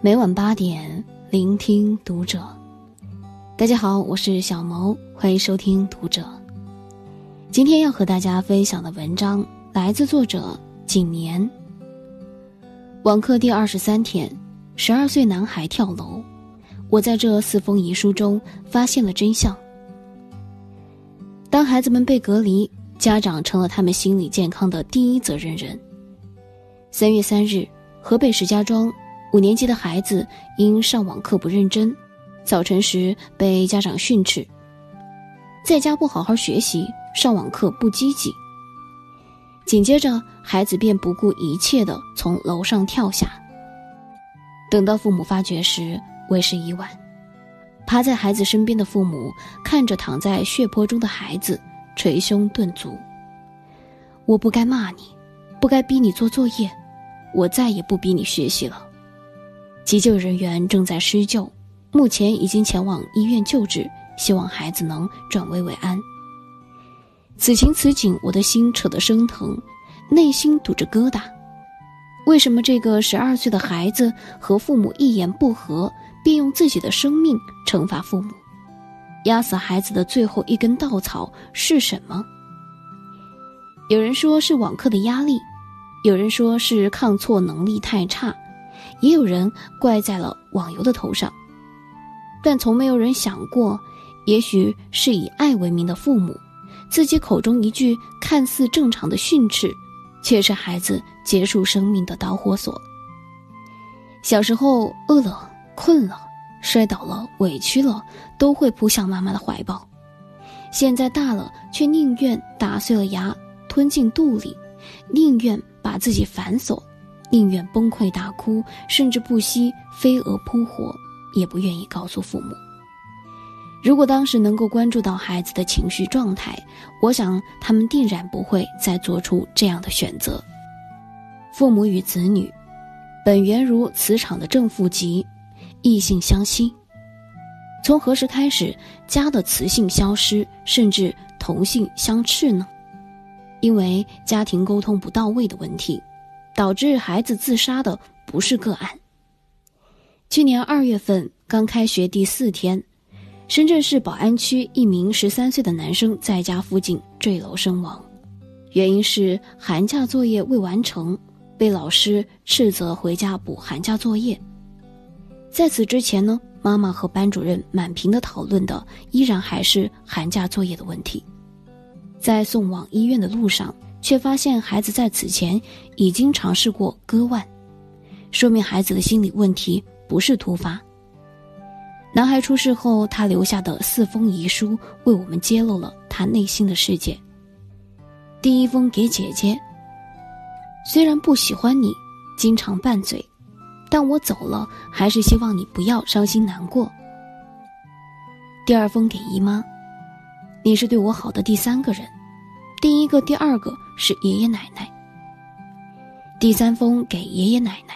每晚八点，聆听读者。大家好，我是小萌，欢迎收听读者。今天要和大家分享的文章来自作者景年。网课第二十三天，十二岁男孩跳楼。我在这四封遗书中发现了真相。当孩子们被隔离，家长成了他们心理健康的第一责任人。三月三日，河北石家庄五年级的孩子因上网课不认真，早晨时被家长训斥，在家不好好学习，上网课不积极。紧接着，孩子便不顾一切的从楼上跳下。等到父母发觉时，为时已晚。趴在孩子身边的父母看着躺在血泊中的孩子，捶胸顿足。我不该骂你，不该逼你做作业，我再也不逼你学习了。急救人员正在施救，目前已经前往医院救治，希望孩子能转危为安。此情此景，我的心扯得生疼，内心堵着疙瘩。为什么这个十二岁的孩子和父母一言不合？便用自己的生命惩罚父母，压死孩子的最后一根稻草是什么？有人说是网课的压力，有人说是抗挫能力太差，也有人怪在了网游的头上。但从没有人想过，也许是以爱为名的父母，自己口中一句看似正常的训斥，却是孩子结束生命的导火索。小时候饿了。困了，摔倒了，委屈了，都会扑向妈妈的怀抱。现在大了，却宁愿打碎了牙吞进肚里，宁愿把自己反锁，宁愿崩溃大哭，甚至不惜飞蛾扑火，也不愿意告诉父母。如果当时能够关注到孩子的情绪状态，我想他们定然不会再做出这样的选择。父母与子女，本源如磁场的正负极。异性相吸，从何时开始家的雌性消失，甚至同性相斥呢？因为家庭沟通不到位的问题，导致孩子自杀的不是个案。去年二月份刚开学第四天，深圳市宝安区一名十三岁的男生在家附近坠楼身亡，原因是寒假作业未完成，被老师斥责回家补寒假作业。在此之前呢，妈妈和班主任满屏的讨论的依然还是寒假作业的问题。在送往医院的路上，却发现孩子在此前已经尝试过割腕，说明孩子的心理问题不是突发。男孩出事后，他留下的四封遗书为我们揭露了他内心的世界。第一封给姐姐，虽然不喜欢你，经常拌嘴。但我走了，还是希望你不要伤心难过。第二封给姨妈，你是对我好的第三个人，第一个、第二个是爷爷奶奶。第三封给爷爷奶奶，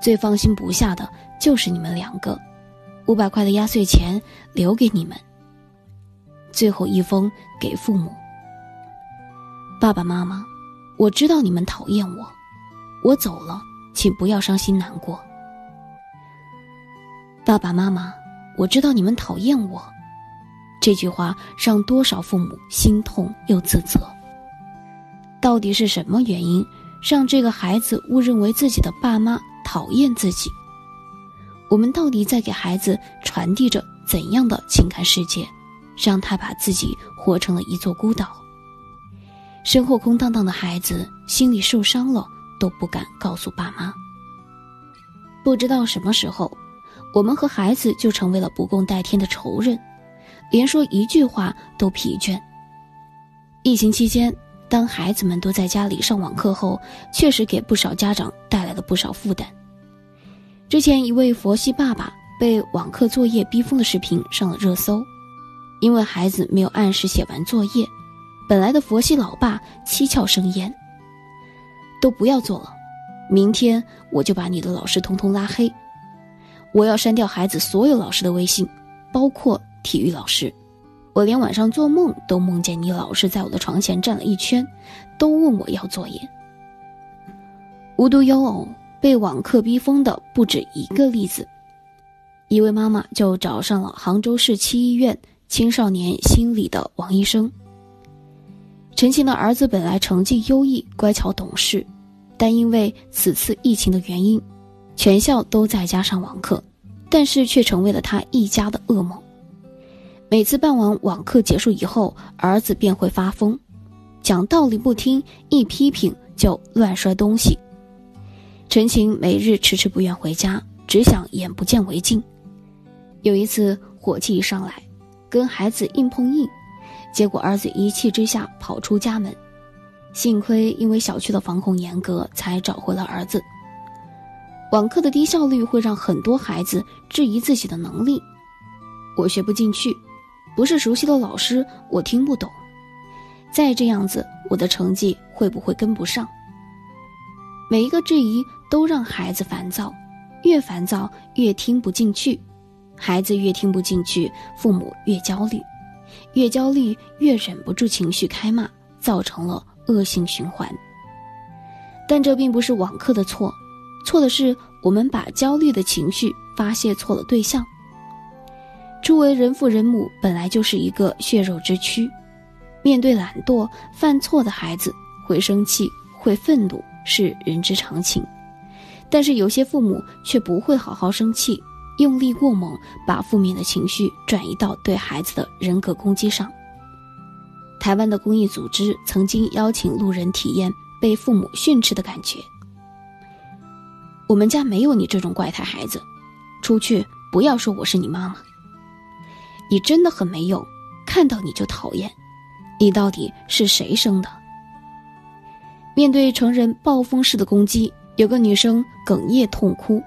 最放心不下的就是你们两个，五百块的压岁钱留给你们。最后一封给父母，爸爸妈妈，我知道你们讨厌我，我走了。请不要伤心难过，爸爸妈妈，我知道你们讨厌我，这句话让多少父母心痛又自责。到底是什么原因让这个孩子误认为自己的爸妈讨厌自己？我们到底在给孩子传递着怎样的情感世界，让他把自己活成了一座孤岛？身后空荡荡的孩子心里受伤了。都不敢告诉爸妈。不知道什么时候，我们和孩子就成为了不共戴天的仇人，连说一句话都疲倦。疫情期间，当孩子们都在家里上网课后，确实给不少家长带来了不少负担。之前一位佛系爸爸被网课作业逼疯的视频上了热搜，因为孩子没有按时写完作业，本来的佛系老爸七窍生烟。都不要做了，明天我就把你的老师通通拉黑。我要删掉孩子所有老师的微信，包括体育老师。我连晚上做梦都梦见你老师在我的床前站了一圈，都问我要作业。无独有偶，被网课逼疯的不止一个例子。一位妈妈就找上了杭州市七医院青少年心理的王医生。陈晴的儿子本来成绩优异、乖巧懂事，但因为此次疫情的原因，全校都在家上网课，但是却成为了他一家的噩梦。每次办完网课结束以后，儿子便会发疯，讲道理不听，一批评就乱摔东西。陈晴每日迟迟不愿回家，只想眼不见为净。有一次火气一上来，跟孩子硬碰硬，结果儿子一气之下跑出家门。幸亏因为小区的防控严格，才找回了儿子。网课的低效率会让很多孩子质疑自己的能力，我学不进去，不是熟悉的老师，我听不懂。再这样子，我的成绩会不会跟不上？每一个质疑都让孩子烦躁，越烦躁越听不进去。孩子越听不进去，父母越焦虑，越焦虑越忍不住情绪开骂，造成了恶性循环。但这并不是网课的错，错的是我们把焦虑的情绪发泄错了对象。初为人父人母本来就是一个血肉之躯，面对懒惰犯错的孩子，会生气会愤怒是人之常情，但是有些父母却不会好好生气。用力过猛，把负面的情绪转移到对孩子的人格攻击上。台湾的公益组织曾经邀请路人体验被父母训斥的感觉。我们家没有你这种怪胎孩子，出去不要说我是你妈妈。你真的很没用，看到你就讨厌。你到底是谁生的？面对成人暴风式的攻击，有个女生哽咽痛哭。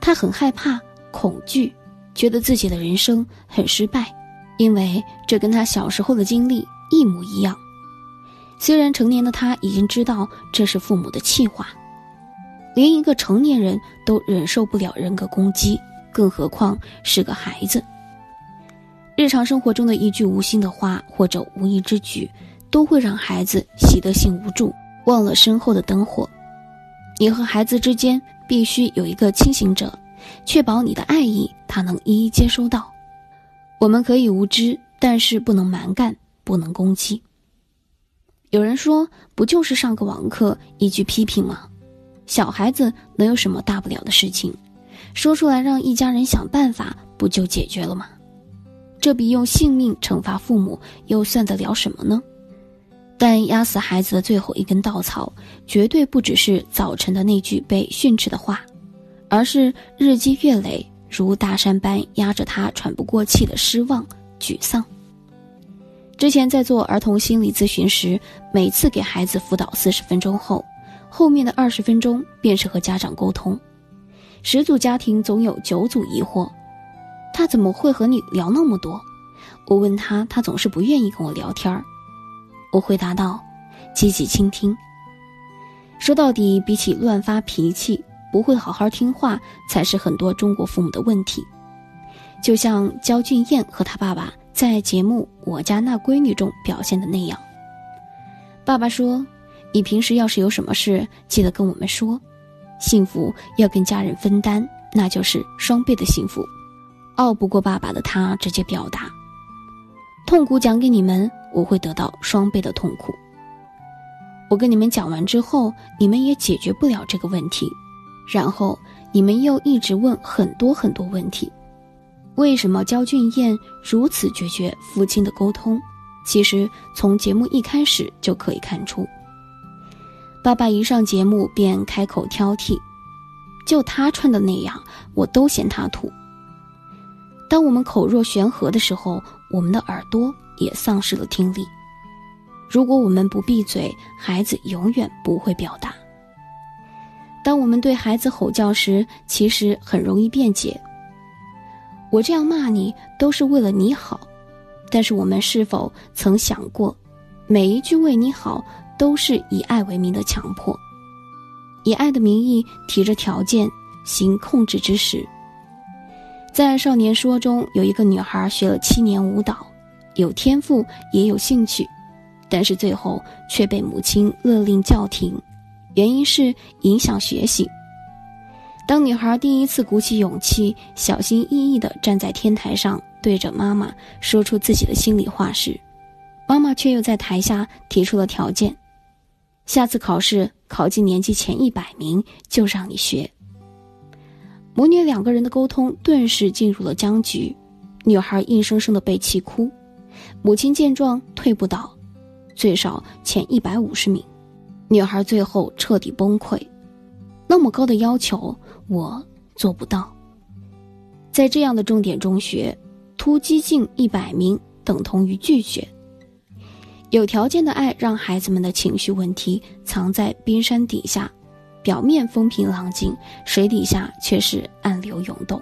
她很害怕、恐惧，觉得自己的人生很失败，因为这跟她小时候的经历一模一样。虽然成年的她已经知道这是父母的气话，连一个成年人都忍受不了人格攻击，更何况是个孩子。日常生活中的一句无心的话或者无意之举，都会让孩子习得性无助，忘了身后的灯火。你和孩子之间。必须有一个清醒者，确保你的爱意他能一一接收到。我们可以无知，但是不能蛮干，不能攻击。有人说，不就是上个网课，一句批评吗？小孩子能有什么大不了的事情？说出来让一家人想办法，不就解决了吗？这比用性命惩罚父母又算得了什么呢？但压死孩子的最后一根稻草，绝对不只是早晨的那句被训斥的话，而是日积月累如大山般压着他喘不过气的失望、沮丧。之前在做儿童心理咨询时，每次给孩子辅导四十分钟后，后面的二十分钟便是和家长沟通。十组家庭总有九组疑惑：他怎么会和你聊那么多？我问他，他总是不愿意跟我聊天儿。我回答道：“积极倾听。说到底，比起乱发脾气，不会好好听话，才是很多中国父母的问题。就像焦俊艳和他爸爸在节目《我家那闺女》中表现的那样。爸爸说：‘你平时要是有什么事，记得跟我们说。幸福要跟家人分担，那就是双倍的幸福。’拗不过爸爸的他，直接表达。”痛苦讲给你们，我会得到双倍的痛苦。我跟你们讲完之后，你们也解决不了这个问题，然后你们又一直问很多很多问题。为什么焦俊艳如此决绝父亲的沟通？其实从节目一开始就可以看出，爸爸一上节目便开口挑剔，就他穿的那样，我都嫌他土。当我们口若悬河的时候，我们的耳朵也丧失了听力。如果我们不闭嘴，孩子永远不会表达。当我们对孩子吼叫时，其实很容易辩解。我这样骂你都是为了你好，但是我们是否曾想过，每一句为你好都是以爱为名的强迫，以爱的名义提着条件行控制之时。在《少年说》中，有一个女孩学了七年舞蹈，有天赋也有兴趣，但是最后却被母亲勒令叫停，原因是影响学习，当女孩第一次鼓起勇气，小心翼翼地站在天台上，对着妈妈说出自己的心里话时，妈妈却又在台下提出了条件：下次考试考进年级前一百名，就让你学。母女两个人的沟通顿时进入了僵局，女孩硬生生的被气哭，母亲见状退不倒，最少前一百五十名，女孩最后彻底崩溃。那么高的要求，我做不到。在这样的重点中学，突击进一百名等同于拒绝。有条件的爱让孩子们的情绪问题藏在冰山底下。表面风平浪静，水底下却是暗流涌动，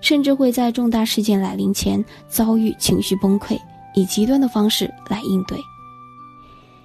甚至会在重大事件来临前遭遇情绪崩溃，以极端的方式来应对。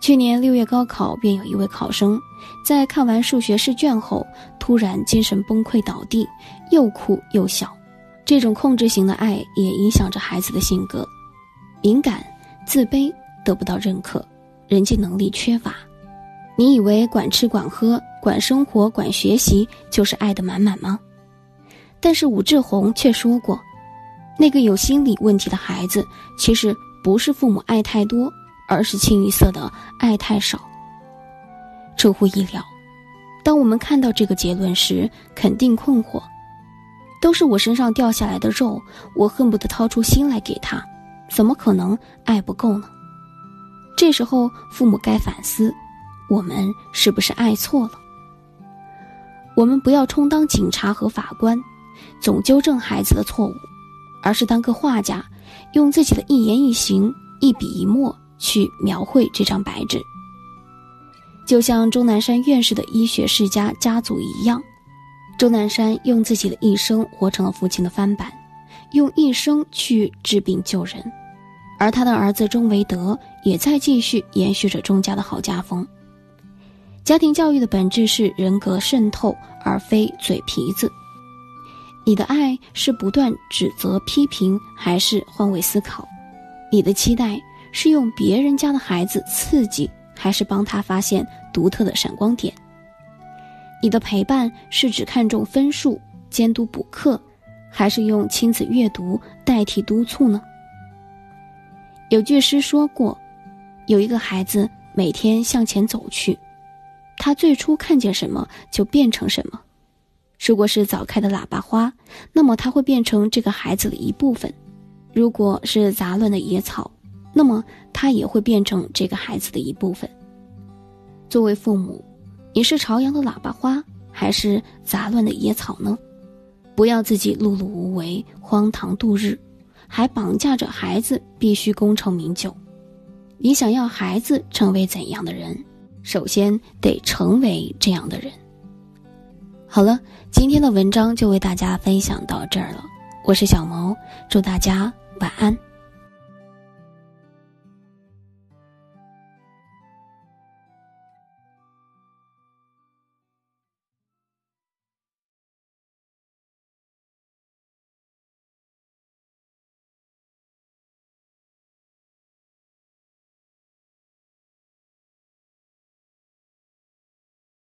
去年六月高考，便有一位考生在看完数学试卷后，突然精神崩溃倒地，又哭又笑。这种控制型的爱也影响着孩子的性格，敏感、自卑，得不到认可，人际能力缺乏。你以为管吃管喝？管生活、管学习，就是爱的满满吗？但是武志红却说过，那个有心理问题的孩子，其实不是父母爱太多，而是清一色的爱太少。出乎意料，当我们看到这个结论时，肯定困惑：都是我身上掉下来的肉，我恨不得掏出心来给他，怎么可能爱不够呢？这时候，父母该反思，我们是不是爱错了？我们不要充当警察和法官，总纠正孩子的错误，而是当个画家，用自己的一言一行、一笔一墨去描绘这张白纸。就像钟南山院士的医学世家家族一样，钟南山用自己的一生活成了父亲的翻版，用一生去治病救人，而他的儿子钟维德也在继续延续着钟家的好家风。家庭教育的本质是人格渗透，而非嘴皮子。你的爱是不断指责、批评，还是换位思考？你的期待是用别人家的孩子刺激，还是帮他发现独特的闪光点？你的陪伴是只看重分数、监督补课，还是用亲子阅读代替督促呢？有句诗说过：“有一个孩子每天向前走去。”他最初看见什么就变成什么，如果是早开的喇叭花，那么他会变成这个孩子的一部分；如果是杂乱的野草，那么他也会变成这个孩子的一部分。作为父母，你是朝阳的喇叭花，还是杂乱的野草呢？不要自己碌碌无为、荒唐度日，还绑架着孩子必须功成名就。你想要孩子成为怎样的人？首先得成为这样的人。好了，今天的文章就为大家分享到这儿了。我是小毛，祝大家晚安。